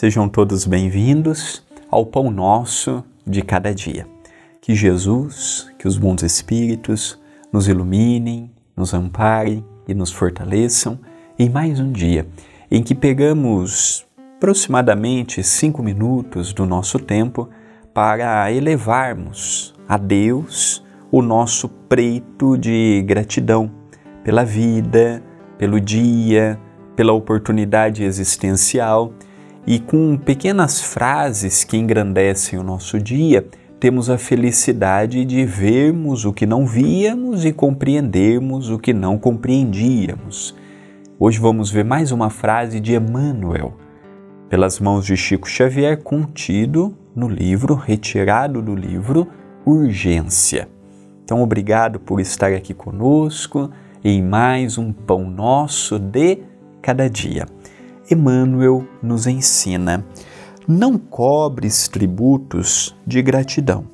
Sejam todos bem-vindos ao Pão Nosso de cada dia. Que Jesus, que os bons espíritos nos iluminem, nos amparem e nos fortaleçam em mais um dia em que pegamos aproximadamente cinco minutos do nosso tempo para elevarmos a Deus o nosso preito de gratidão pela vida, pelo dia, pela oportunidade existencial e com pequenas frases que engrandecem o nosso dia, temos a felicidade de vermos o que não víamos e compreendermos o que não compreendíamos. Hoje vamos ver mais uma frase de Emmanuel, pelas mãos de Chico Xavier, contido no livro, retirado do livro Urgência. Então, obrigado por estar aqui conosco em mais um Pão Nosso de cada dia. Emmanuel nos ensina: não cobres tributos de gratidão.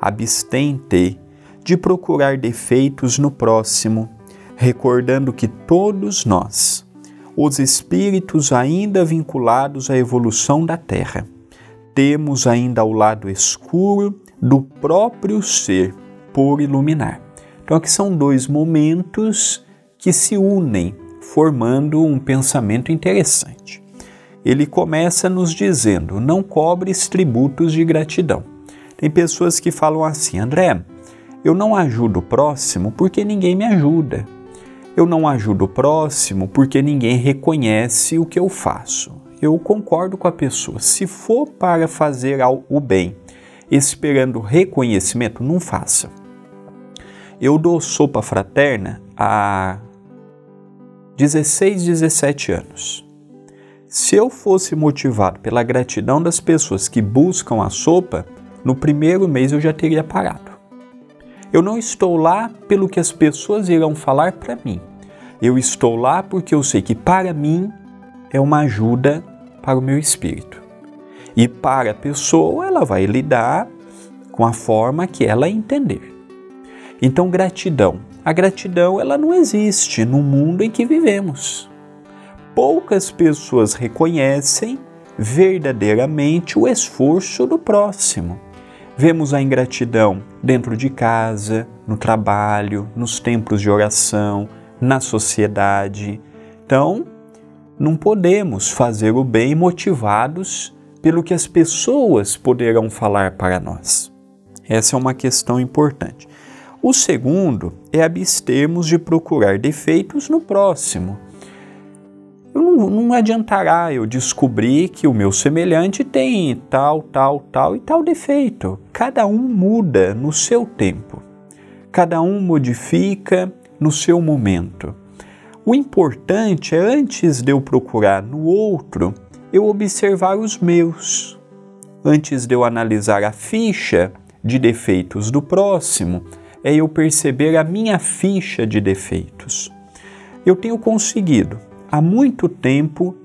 Abstente de procurar defeitos no próximo, recordando que todos nós, os espíritos ainda vinculados à evolução da Terra, temos ainda o lado escuro do próprio ser por iluminar. Então, aqui são dois momentos que se unem formando um pensamento interessante. Ele começa nos dizendo: não cobres tributos de gratidão. Tem pessoas que falam assim, André, eu não ajudo o próximo porque ninguém me ajuda. Eu não ajudo o próximo porque ninguém reconhece o que eu faço. Eu concordo com a pessoa. Se for para fazer o bem esperando reconhecimento, não faça. Eu dou sopa fraterna há 16, 17 anos. Se eu fosse motivado pela gratidão das pessoas que buscam a sopa, no primeiro mês eu já teria parado. Eu não estou lá pelo que as pessoas irão falar para mim. Eu estou lá porque eu sei que para mim é uma ajuda para o meu espírito. E para a pessoa, ela vai lidar com a forma que ela entender. Então, gratidão a gratidão ela não existe no mundo em que vivemos. Poucas pessoas reconhecem verdadeiramente o esforço do próximo. Vemos a ingratidão dentro de casa, no trabalho, nos templos de oração, na sociedade. Então, não podemos fazer o bem motivados pelo que as pessoas poderão falar para nós. Essa é uma questão importante. O segundo é abstermos de procurar defeitos no próximo. Não, não, adiantará eu descobrir que o meu semelhante tem tal, tal, tal e tal defeito. Cada um muda no seu tempo. Cada um modifica no seu momento. O importante é, antes de eu procurar no outro, eu observar os meus. Antes de eu analisar a ficha de defeitos do próximo, é eu perceber a minha ficha de defeitos. Eu tenho conseguido, há muito tempo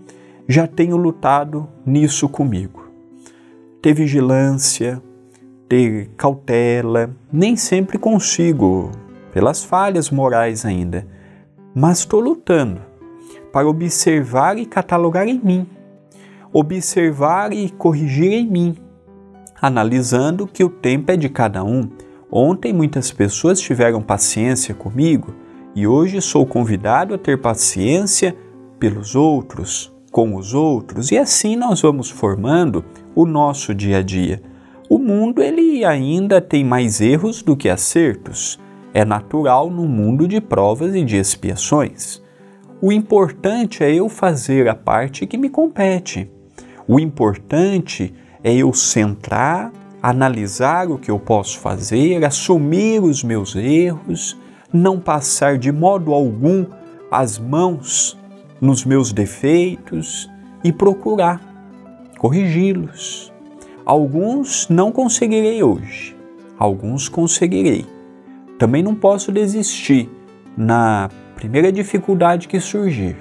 já tenho lutado nisso comigo. Ter vigilância, ter cautela, nem sempre consigo, pelas falhas morais ainda, mas estou lutando para observar e catalogar em mim, observar e corrigir em mim, analisando que o tempo é de cada um Ontem muitas pessoas tiveram paciência comigo e hoje sou convidado a ter paciência pelos outros, com os outros, e assim nós vamos formando o nosso dia a dia. O mundo ele ainda tem mais erros do que acertos. É natural no mundo de provas e de expiações. O importante é eu fazer a parte que me compete. O importante é eu centrar analisar o que eu posso fazer, assumir os meus erros, não passar de modo algum as mãos nos meus defeitos e procurar corrigi-los. Alguns não conseguirei hoje, alguns conseguirei. Também não posso desistir na primeira dificuldade que surgir.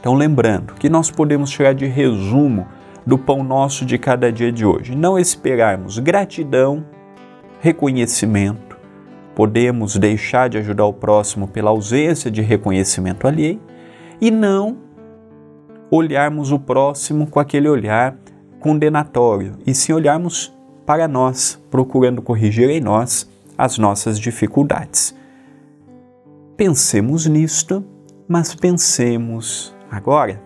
Então, lembrando que nós podemos tirar de resumo do pão nosso de cada dia de hoje. Não esperarmos gratidão, reconhecimento. Podemos deixar de ajudar o próximo pela ausência de reconhecimento alheio e não olharmos o próximo com aquele olhar condenatório, e sim olharmos para nós, procurando corrigir em nós as nossas dificuldades. Pensemos nisto, mas pensemos agora